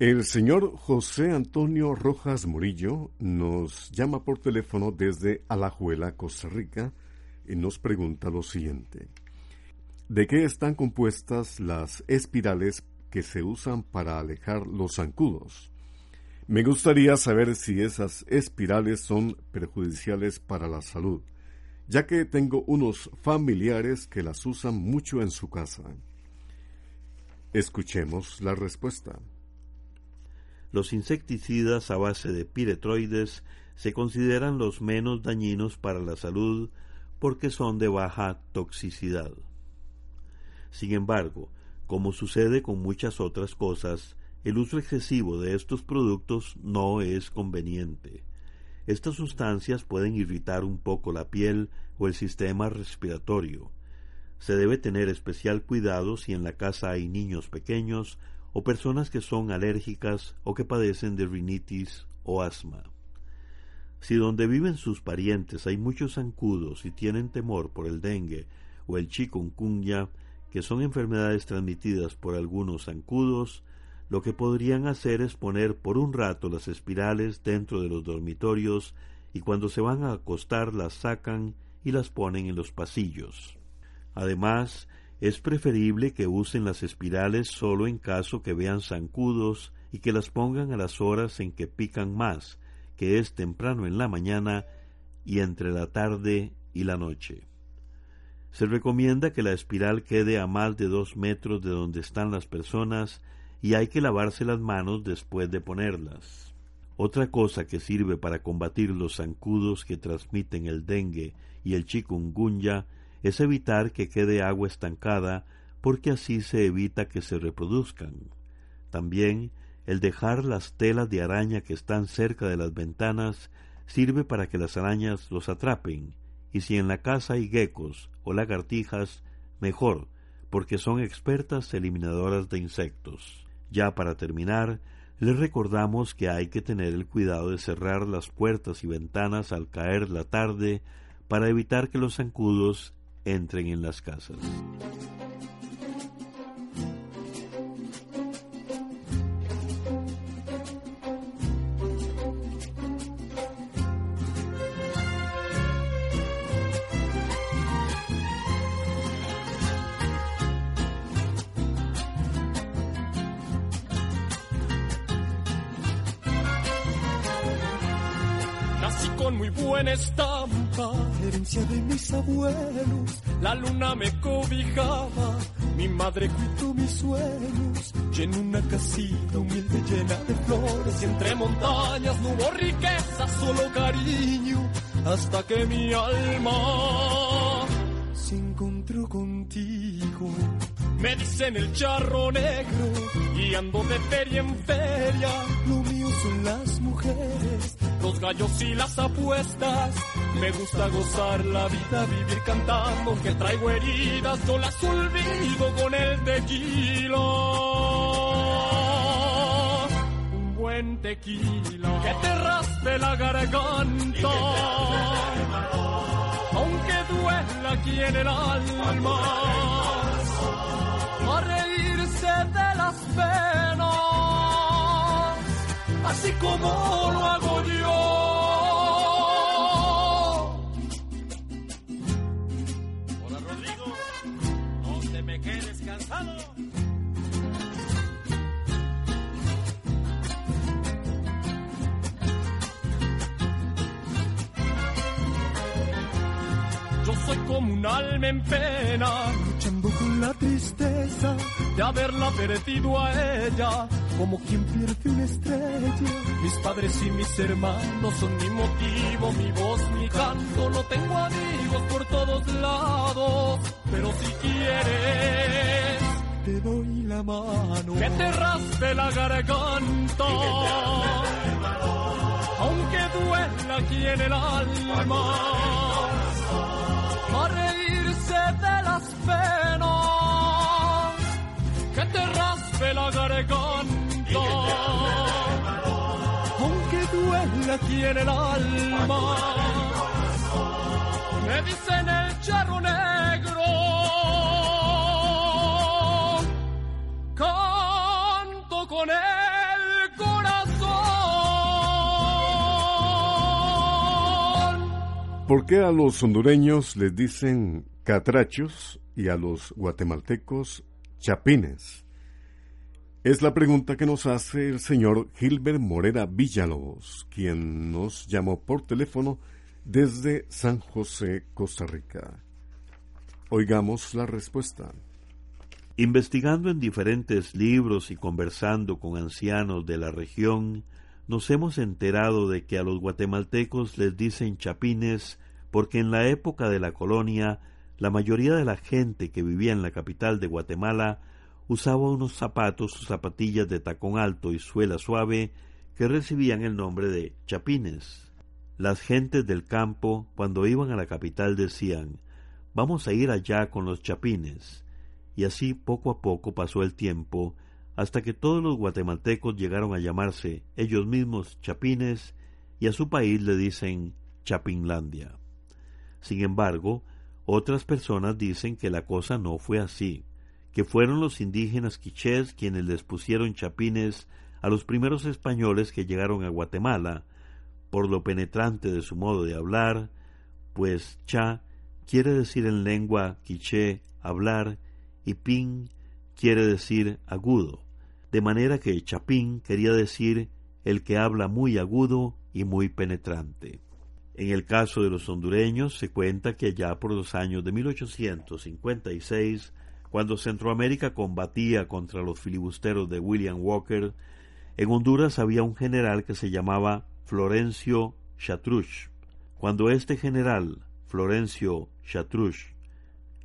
El señor José Antonio Rojas Murillo nos llama por teléfono desde Alajuela, Costa Rica, y nos pregunta lo siguiente. ¿De qué están compuestas las espirales que se usan para alejar los zancudos? Me gustaría saber si esas espirales son perjudiciales para la salud, ya que tengo unos familiares que las usan mucho en su casa. Escuchemos la respuesta. Los insecticidas a base de piretroides se consideran los menos dañinos para la salud porque son de baja toxicidad. Sin embargo, como sucede con muchas otras cosas, el uso excesivo de estos productos no es conveniente. Estas sustancias pueden irritar un poco la piel o el sistema respiratorio. Se debe tener especial cuidado si en la casa hay niños pequeños o personas que son alérgicas o que padecen de rinitis o asma. Si donde viven sus parientes hay muchos zancudos y tienen temor por el dengue o el chikungunya, que son enfermedades transmitidas por algunos zancudos, lo que podrían hacer es poner por un rato las espirales dentro de los dormitorios y cuando se van a acostar las sacan y las ponen en los pasillos. Además, es preferible que usen las espirales solo en caso que vean zancudos y que las pongan a las horas en que pican más, que es temprano en la mañana y entre la tarde y la noche. Se recomienda que la espiral quede a más de dos metros de donde están las personas y hay que lavarse las manos después de ponerlas. Otra cosa que sirve para combatir los zancudos que transmiten el dengue y el chikungunya es evitar que quede agua estancada porque así se evita que se reproduzcan. También el dejar las telas de araña que están cerca de las ventanas sirve para que las arañas los atrapen, y si en la casa hay geckos o lagartijas, mejor, porque son expertas eliminadoras de insectos. Ya para terminar, les recordamos que hay que tener el cuidado de cerrar las puertas y ventanas al caer la tarde para evitar que los zancudos entren en las casas. estampa, herencia de mis abuelos. La luna me cobijaba, mi madre cuidó mis sueños. Y en una casita humilde llena de flores y entre montañas no hubo riqueza, solo cariño. Hasta que mi alma se encontró contigo. Me dicen el charro negro y ando de feria en feria. Lo mío son las mujeres los gallos y las apuestas. Me gusta gozar la vida, vivir cantando, que traigo heridas, yo las olvido con el tequila. Un buen tequila que te raspe la garganta. Aunque duela aquí en el alma, a reírse de las penas así como lo hago yo. Yo soy como un alma en pena, luchando con la tristeza de haberla perdido a ella como quien pierde una estrella. Mis padres y mis hermanos son mi motivo, mi voz, mi canto. No tengo amigos por todos lados, pero si quieres, te doy la mano que te raspe la garganta. Aunque duela aquí en el alma, a reírse de las penas, que te raspe la garganta. Aunque duela aquí en el alma, me dicen el charro ¿Por qué a los hondureños les dicen catrachos y a los guatemaltecos chapines? Es la pregunta que nos hace el señor Gilbert Morera Villalobos, quien nos llamó por teléfono desde San José, Costa Rica. Oigamos la respuesta. Investigando en diferentes libros y conversando con ancianos de la región, nos hemos enterado de que a los guatemaltecos les dicen chapines porque en la época de la colonia la mayoría de la gente que vivía en la capital de Guatemala usaba unos zapatos o zapatillas de tacón alto y suela suave que recibían el nombre de chapines. Las gentes del campo, cuando iban a la capital, decían Vamos a ir allá con los chapines. Y así poco a poco pasó el tiempo, hasta que todos los guatemaltecos llegaron a llamarse ellos mismos chapines y a su país le dicen Chapinlandia. Sin embargo, otras personas dicen que la cosa no fue así, que fueron los indígenas quichés quienes les pusieron chapines a los primeros españoles que llegaron a Guatemala, por lo penetrante de su modo de hablar, pues cha quiere decir en lengua quiché hablar y pin quiere decir agudo, de manera que chapín quería decir el que habla muy agudo y muy penetrante. En el caso de los hondureños se cuenta que allá por los años de 1856, cuando Centroamérica combatía contra los filibusteros de William Walker, en Honduras había un general que se llamaba Florencio Chatruch. Cuando este general, Florencio Chatruch,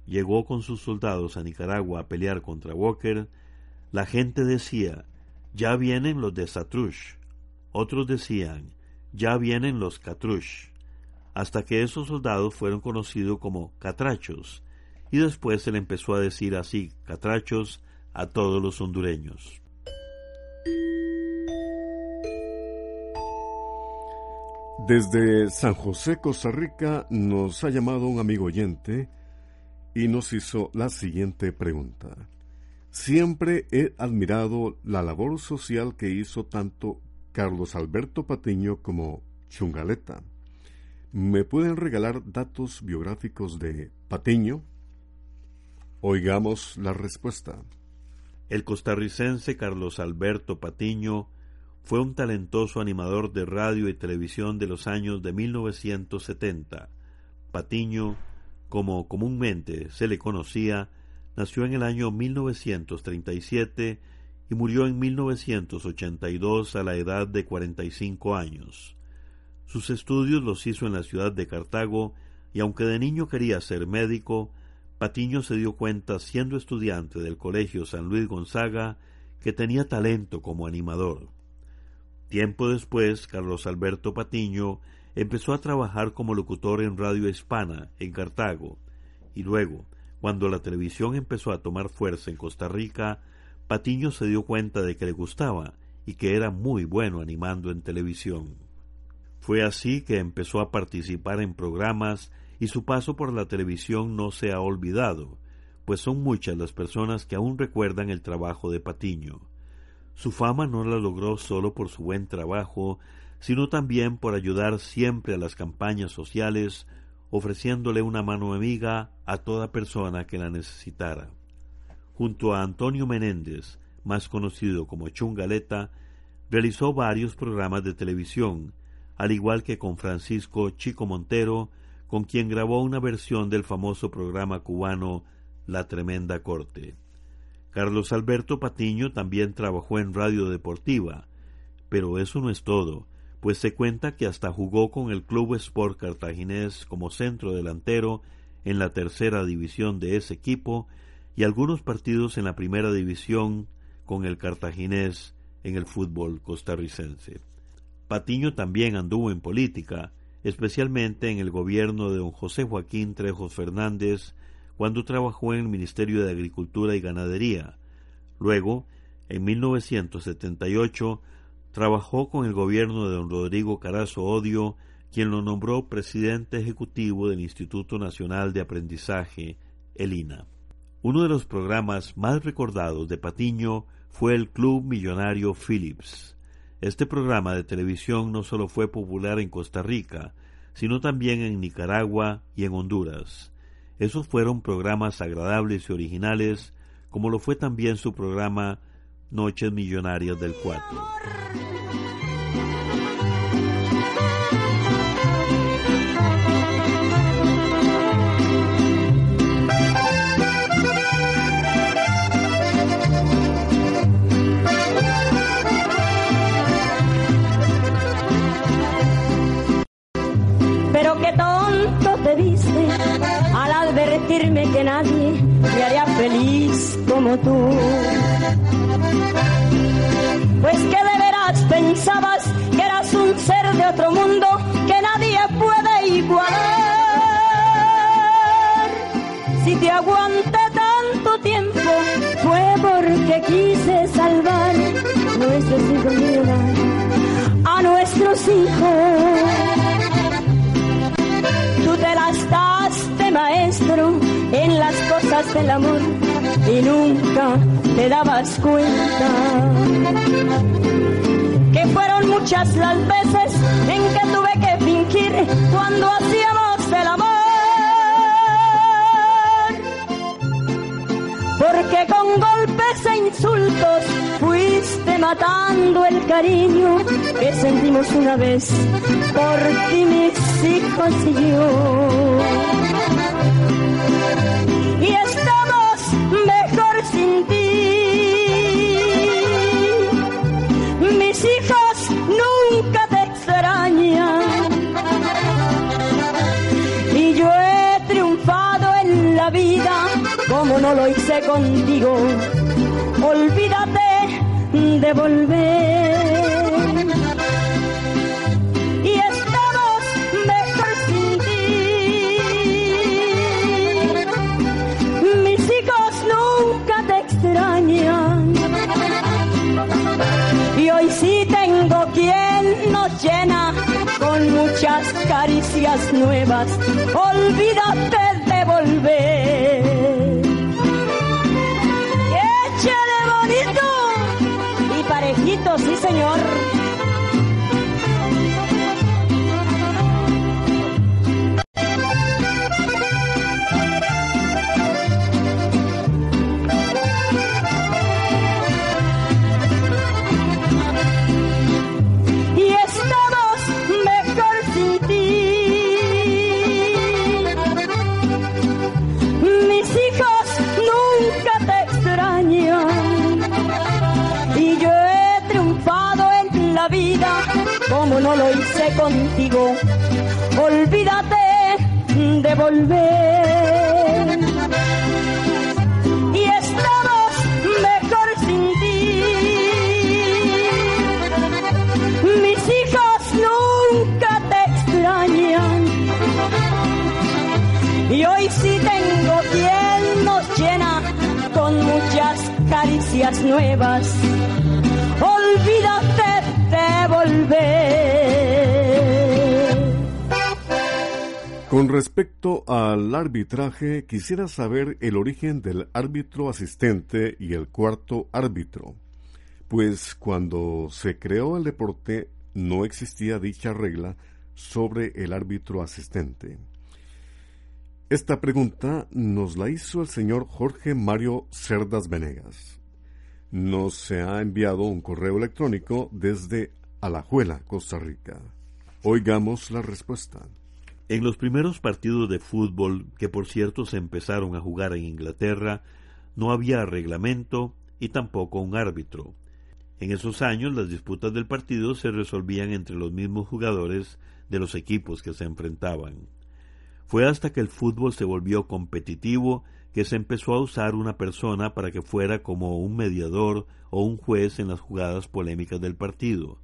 llegó con sus soldados a Nicaragua a pelear contra Walker, la gente decía, ya vienen los de Chatruch. Otros decían, ya vienen los Catruch, hasta que esos soldados fueron conocidos como catrachos, y después se le empezó a decir así, catrachos, a todos los hondureños. Desde San José, Costa Rica, nos ha llamado un amigo oyente y nos hizo la siguiente pregunta. Siempre he admirado la labor social que hizo tanto Carlos Alberto Patiño como Chungaleta. ¿Me pueden regalar datos biográficos de Patiño? Oigamos la respuesta. El costarricense Carlos Alberto Patiño fue un talentoso animador de radio y televisión de los años de 1970. Patiño, como comúnmente se le conocía, nació en el año 1937 y murió en 1982 a la edad de 45 años. Sus estudios los hizo en la ciudad de Cartago y aunque de niño quería ser médico, Patiño se dio cuenta siendo estudiante del Colegio San Luis Gonzaga que tenía talento como animador. Tiempo después, Carlos Alberto Patiño empezó a trabajar como locutor en Radio Hispana, en Cartago, y luego, cuando la televisión empezó a tomar fuerza en Costa Rica, Patiño se dio cuenta de que le gustaba y que era muy bueno animando en televisión. Fue así que empezó a participar en programas y su paso por la televisión no se ha olvidado, pues son muchas las personas que aún recuerdan el trabajo de Patiño. Su fama no la logró solo por su buen trabajo, sino también por ayudar siempre a las campañas sociales, ofreciéndole una mano amiga a toda persona que la necesitara. Junto a Antonio Menéndez, más conocido como Chungaleta, realizó varios programas de televisión, al igual que con Francisco Chico Montero, con quien grabó una versión del famoso programa cubano La Tremenda Corte. Carlos Alberto Patiño también trabajó en Radio Deportiva, pero eso no es todo, pues se cuenta que hasta jugó con el Club Sport Cartaginés como centro delantero en la tercera división de ese equipo y algunos partidos en la primera división con el cartaginés en el fútbol costarricense. Patiño también anduvo en política, especialmente en el gobierno de don José Joaquín Trejos Fernández, cuando trabajó en el Ministerio de Agricultura y Ganadería. Luego, en 1978, trabajó con el gobierno de don Rodrigo Carazo Odio, quien lo nombró presidente ejecutivo del Instituto Nacional de Aprendizaje, el INA. Uno de los programas más recordados de Patiño fue el Club Millonario Philips. Este programa de televisión no solo fue popular en Costa Rica, sino también en Nicaragua y en Honduras. Esos fueron programas agradables y originales, como lo fue también su programa Noches Millonarias del Cuatro. Pero qué tonto te viste al advertirme que nadie me haría feliz como tú. Pues que de veras pensabas que eras un ser de otro mundo que nadie puede igualar. Si te aguanté tanto tiempo fue porque quise salvar nuestros hijos a nuestros hijos. Te las daste maestro en las cosas del amor y nunca te dabas cuenta que fueron muchas las veces en que tuve que fingir cuando hacíamos el amor. Porque con golpes e insultos fuiste matando el cariño que sentimos una vez por ti, hijos y yo. Y estamos mejor sin ti. Mis hijos nunca te extrañan. Y yo he triunfado en la vida como no lo hice contigo. Olvídate de volver. Caricias nuevas. Olvídate de volver. Échale bonito y parejito, sí señor. Como no lo hice contigo. Olvídate de volver. Y estamos mejor sin ti. Mis hijos nunca te extrañan. Y hoy sí tengo quien nos llena con muchas caricias nuevas. Con respecto al arbitraje, quisiera saber el origen del árbitro asistente y el cuarto árbitro, pues cuando se creó el deporte no existía dicha regla sobre el árbitro asistente. Esta pregunta nos la hizo el señor Jorge Mario Cerdas Venegas. Nos se ha enviado un correo electrónico desde Alajuela, Costa Rica. Oigamos la respuesta. En los primeros partidos de fútbol, que por cierto se empezaron a jugar en Inglaterra, no había reglamento y tampoco un árbitro. En esos años las disputas del partido se resolvían entre los mismos jugadores de los equipos que se enfrentaban. Fue hasta que el fútbol se volvió competitivo que se empezó a usar una persona para que fuera como un mediador o un juez en las jugadas polémicas del partido.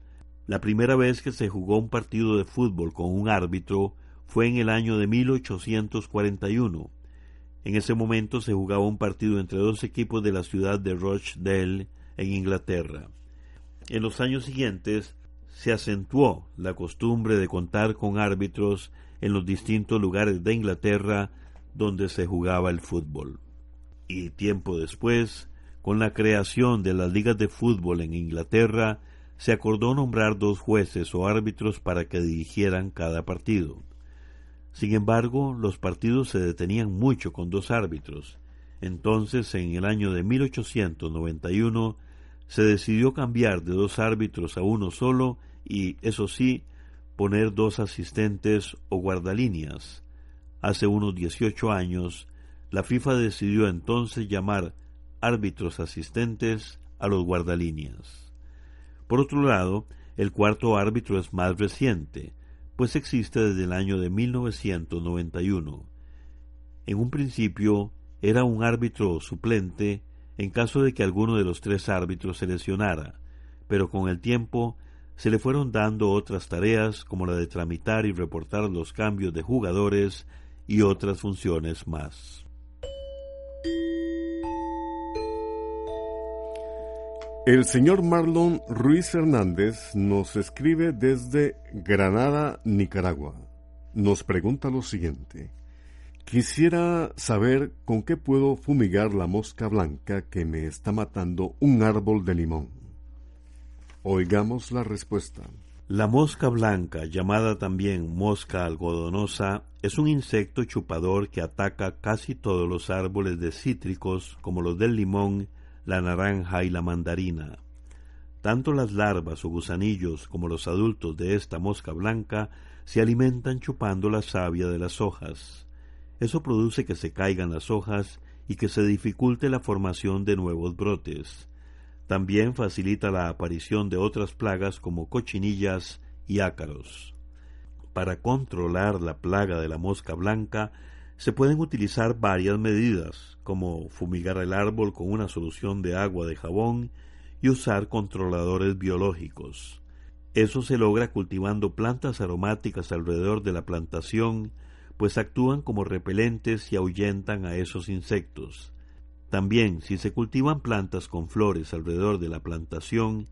La primera vez que se jugó un partido de fútbol con un árbitro fue en el año de 1841. En ese momento se jugaba un partido entre dos equipos de la ciudad de Rochdale, en Inglaterra. En los años siguientes se acentuó la costumbre de contar con árbitros en los distintos lugares de Inglaterra donde se jugaba el fútbol. Y tiempo después, con la creación de las ligas de fútbol en Inglaterra, se acordó nombrar dos jueces o árbitros para que dirigieran cada partido. Sin embargo, los partidos se detenían mucho con dos árbitros. Entonces, en el año de 1891, se decidió cambiar de dos árbitros a uno solo y, eso sí, poner dos asistentes o guardalíneas. Hace unos 18 años, la FIFA decidió entonces llamar árbitros asistentes a los guardalíneas. Por otro lado, el cuarto árbitro es más reciente, pues existe desde el año de 1991. En un principio era un árbitro suplente en caso de que alguno de los tres árbitros se lesionara, pero con el tiempo se le fueron dando otras tareas como la de tramitar y reportar los cambios de jugadores y otras funciones más. El señor Marlon Ruiz Hernández nos escribe desde Granada, Nicaragua. Nos pregunta lo siguiente. Quisiera saber con qué puedo fumigar la mosca blanca que me está matando un árbol de limón. Oigamos la respuesta. La mosca blanca, llamada también mosca algodonosa, es un insecto chupador que ataca casi todos los árboles de cítricos como los del limón, la naranja y la mandarina. Tanto las larvas o gusanillos como los adultos de esta mosca blanca se alimentan chupando la savia de las hojas. Eso produce que se caigan las hojas y que se dificulte la formación de nuevos brotes. También facilita la aparición de otras plagas como cochinillas y ácaros. Para controlar la plaga de la mosca blanca se pueden utilizar varias medidas, como fumigar el árbol con una solución de agua de jabón y usar controladores biológicos. Eso se logra cultivando plantas aromáticas alrededor de la plantación pues actúan como repelentes y ahuyentan a esos insectos. También, si se cultivan plantas con flores alrededor de la plantación,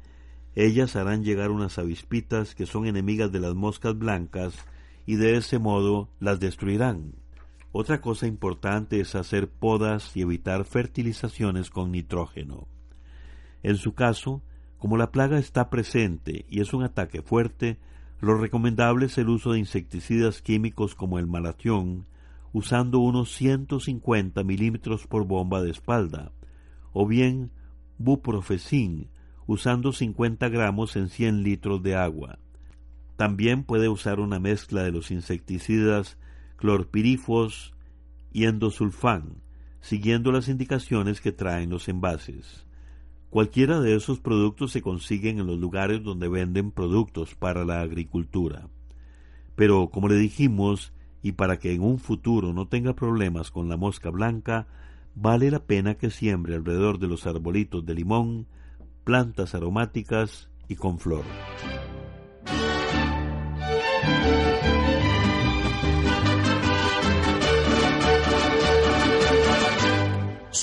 ellas harán llegar unas avispitas que son enemigas de las moscas blancas y de ese modo las destruirán. Otra cosa importante es hacer podas y evitar fertilizaciones con nitrógeno. En su caso, como la plaga está presente y es un ataque fuerte, lo recomendable es el uso de insecticidas químicos como el malatión, usando unos 150 milímetros por bomba de espalda, o bien buprofecin, usando 50 gramos en 100 litros de agua. También puede usar una mezcla de los insecticidas clorpirifos y endosulfán, siguiendo las indicaciones que traen los envases. Cualquiera de esos productos se consiguen en los lugares donde venden productos para la agricultura. Pero, como le dijimos, y para que en un futuro no tenga problemas con la mosca blanca, vale la pena que siembre alrededor de los arbolitos de limón plantas aromáticas y con flor.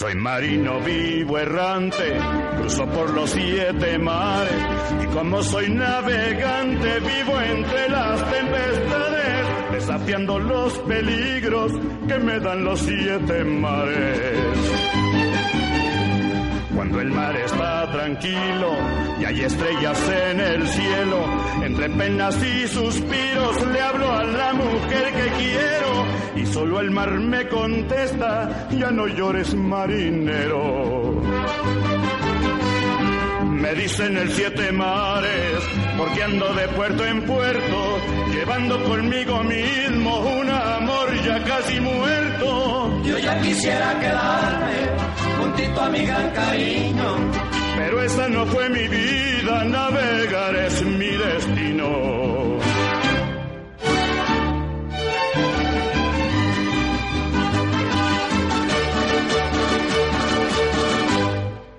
Soy marino vivo errante, cruzo por los siete mares y como soy navegante vivo entre las tempestades, desafiando los peligros que me dan los siete mares. Cuando el mar tranquilo y hay estrellas en el cielo, entre penas y suspiros le hablo a la mujer que quiero y solo el mar me contesta, ya no llores marinero. Me dicen el siete mares, porque ando de puerto en puerto, llevando conmigo mismo un amor ya casi muerto. Yo ya quisiera quedarme juntito a mi gran cariño. Pero esa no fue mi vida, navegar es mi destino.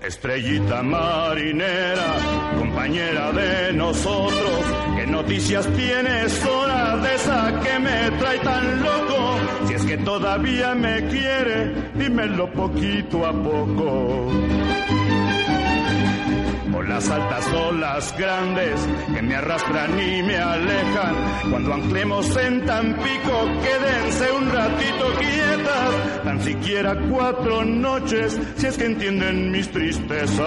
Estrellita marinera, compañera de nosotros, ¿qué noticias tienes hora de esa que me trae tan loco? Si es que todavía me quiere, dímelo poquito a poco las altas olas grandes que me arrastran y me alejan. Cuando anclemos en Tampico, quédense un ratito quietas, tan siquiera cuatro noches, si es que entienden mis tristezas.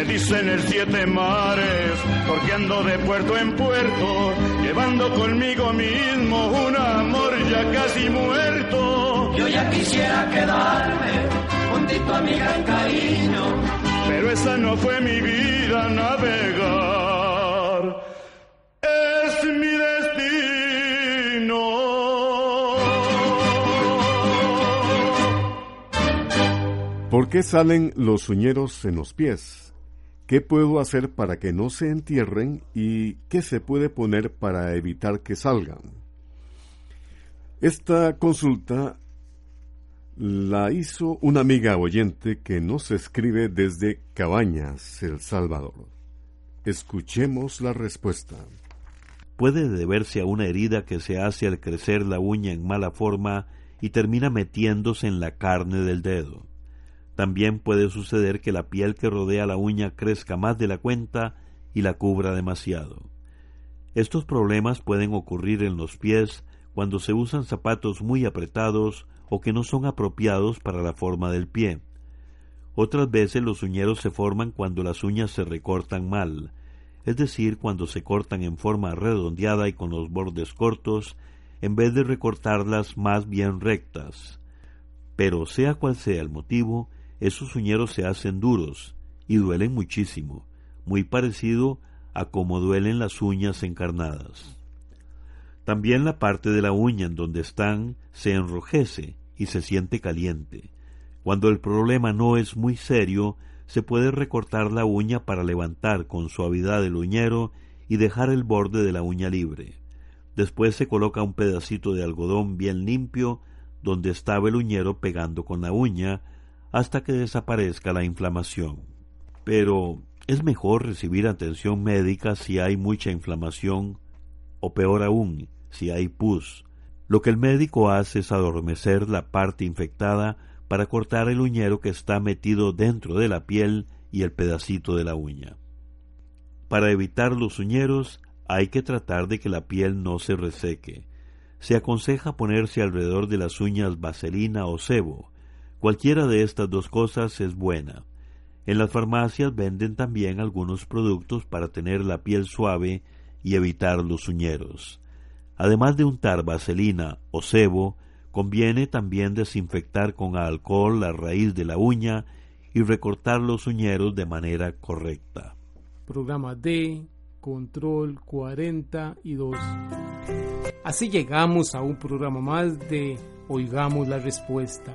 Me dicen el siete mares, porque ando de puerto en puerto, llevando conmigo mismo un amor ya casi muerto. Yo ya quisiera quedarme juntito a mi gran cariño. Pero esa no fue mi vida navegar, es mi destino. ¿Por qué salen los uñeros en los pies? ¿Qué puedo hacer para que no se entierren y qué se puede poner para evitar que salgan? Esta consulta la hizo una amiga oyente que nos escribe desde Cabañas, El Salvador. Escuchemos la respuesta. Puede deberse a una herida que se hace al crecer la uña en mala forma y termina metiéndose en la carne del dedo. También puede suceder que la piel que rodea la uña crezca más de la cuenta y la cubra demasiado. Estos problemas pueden ocurrir en los pies cuando se usan zapatos muy apretados o que no son apropiados para la forma del pie. Otras veces los uñeros se forman cuando las uñas se recortan mal, es decir, cuando se cortan en forma redondeada y con los bordes cortos, en vez de recortarlas más bien rectas. Pero sea cual sea el motivo, esos uñeros se hacen duros y duelen muchísimo, muy parecido a como duelen las uñas encarnadas. También la parte de la uña en donde están se enrojece y se siente caliente. Cuando el problema no es muy serio, se puede recortar la uña para levantar con suavidad el uñero y dejar el borde de la uña libre. Después se coloca un pedacito de algodón bien limpio donde estaba el uñero pegando con la uña hasta que desaparezca la inflamación. Pero es mejor recibir atención médica si hay mucha inflamación o peor aún, si hay pus, lo que el médico hace es adormecer la parte infectada para cortar el uñero que está metido dentro de la piel y el pedacito de la uña. Para evitar los uñeros hay que tratar de que la piel no se reseque. Se aconseja ponerse alrededor de las uñas vaselina o sebo. Cualquiera de estas dos cosas es buena. En las farmacias venden también algunos productos para tener la piel suave y evitar los uñeros. Además de untar vaselina o sebo, conviene también desinfectar con alcohol la raíz de la uña y recortar los uñeros de manera correcta. Programa D, control 42. Así llegamos a un programa más de Oigamos la Respuesta.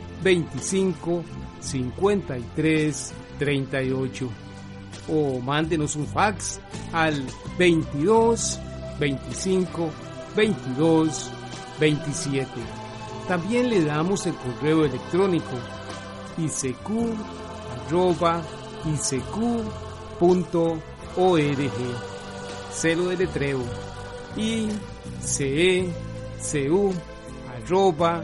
25 53 38 o mándenos un fax al 22 25 22 27. También le damos el correo electrónico isq Celo de letreo. Icecu arroba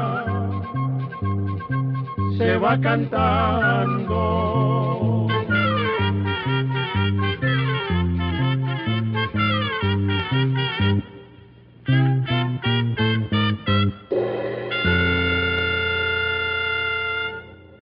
se va cantando